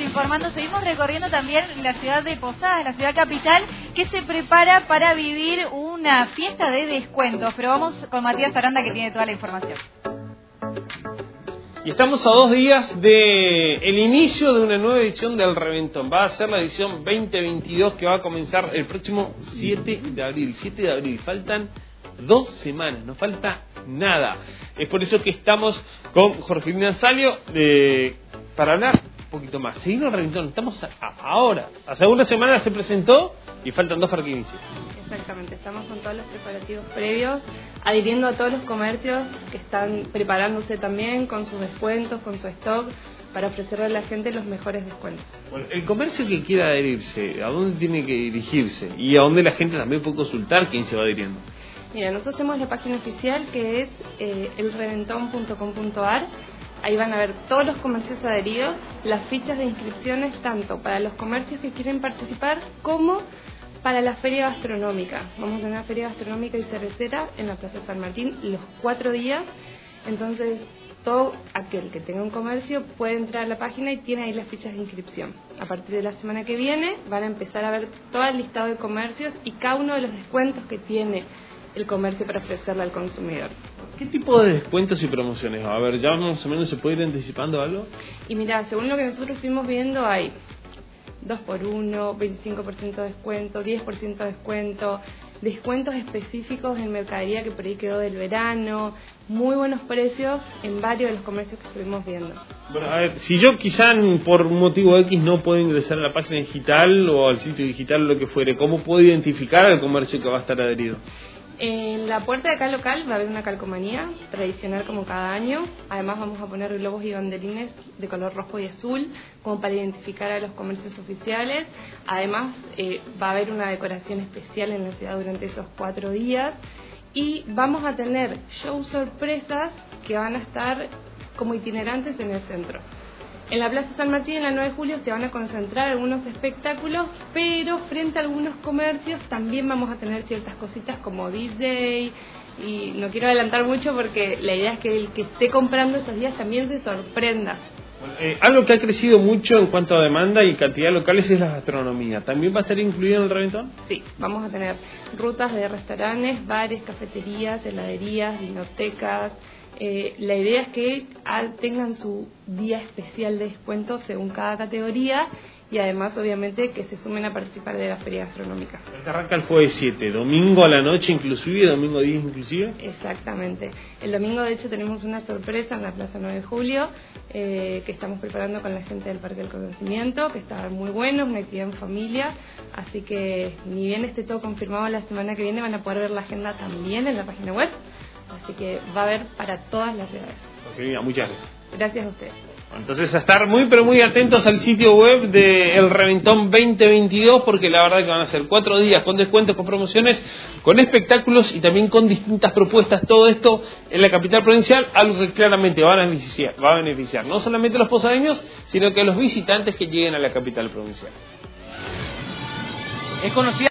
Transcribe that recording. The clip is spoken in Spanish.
informando, seguimos recorriendo también la ciudad de Posadas, la ciudad capital, que se prepara para vivir una fiesta de descuentos. Pero vamos con Matías Aranda que tiene toda la información. Y estamos a dos días de el inicio de una nueva edición del Reventón. Va a ser la edición 2022 que va a comenzar el próximo 7 de abril. 7 de abril, faltan dos semanas, no falta nada. Es por eso que estamos con Jorge Salio eh, para hablar poquito más. Seguimos el Reventón, estamos ahora. Hace una semana se presentó y faltan dos para que inicie. Exactamente, estamos con todos los preparativos previos, adhiriendo a todos los comercios que están preparándose también con sus descuentos, con su stock, para ofrecerle a la gente los mejores descuentos. Bueno, el comercio que quiera adherirse, ¿a dónde tiene que dirigirse? Y a dónde la gente también puede consultar quién se va adhiriendo. Mira, nosotros tenemos la página oficial que es eh, elreventón.com.ar. Ahí van a ver todos los comercios adheridos, las fichas de inscripciones tanto para los comercios que quieren participar como para la feria gastronómica. Vamos a tener una feria gastronómica y cervecera en la Plaza San Martín los cuatro días. Entonces, todo aquel que tenga un comercio puede entrar a la página y tiene ahí las fichas de inscripción. A partir de la semana que viene van a empezar a ver todo el listado de comercios y cada uno de los descuentos que tiene el comercio para ofrecerle al consumidor. ¿Qué tipo de descuentos y promociones? A ver, ya más o menos se puede ir anticipando algo. Y mira, según lo que nosotros estuvimos viendo, hay 2 por 1 25% de descuento, 10% de descuento, descuentos específicos en mercadería que por ahí quedó del verano, muy buenos precios en varios de los comercios que estuvimos viendo. Bueno, a ver, si yo quizá por motivo X no puedo ingresar a la página digital o al sitio digital o lo que fuere, ¿cómo puedo identificar al comercio que va a estar adherido? En la puerta de acá local va a haber una calcomanía tradicional como cada año. Además vamos a poner globos y banderines de color rojo y azul como para identificar a los comercios oficiales. Además eh, va a haber una decoración especial en la ciudad durante esos cuatro días. Y vamos a tener shows sorpresas que van a estar como itinerantes en el centro. En la Plaza San Martín, en la 9 de julio, se van a concentrar algunos espectáculos, pero frente a algunos comercios también vamos a tener ciertas cositas como DJ, y no quiero adelantar mucho porque la idea es que el que esté comprando estos días también se sorprenda. Eh, algo que ha crecido mucho en cuanto a demanda y cantidad de locales es la gastronomía. ¿También va a estar incluido en el reventón? Sí, vamos a tener rutas de restaurantes, bares, cafeterías, heladerías, vinotecas, eh, la idea es que tengan su día especial de descuento según cada categoría y además obviamente que se sumen a participar de la feria gastronómica. arranca el jueves 7, domingo a la noche inclusive, domingo 10 inclusive. Exactamente. El domingo de hecho tenemos una sorpresa en la Plaza 9 de Julio eh, que estamos preparando con la gente del Parque del Conocimiento, que está muy bueno, una actividad en familia, así que ni bien esté todo confirmado la semana que viene van a poder ver la agenda también en la página web. Así que va a haber para todas las edades. muchas gracias. Gracias a ustedes. Entonces a estar muy pero muy atentos al sitio web de El Reventón 2022 porque la verdad que van a ser cuatro días con descuentos, con promociones, con espectáculos y también con distintas propuestas. Todo esto en la capital provincial, algo que claramente va a beneficiar, va a beneficiar no solamente a los posadeños, sino que a los visitantes que lleguen a la capital provincial. Es conocida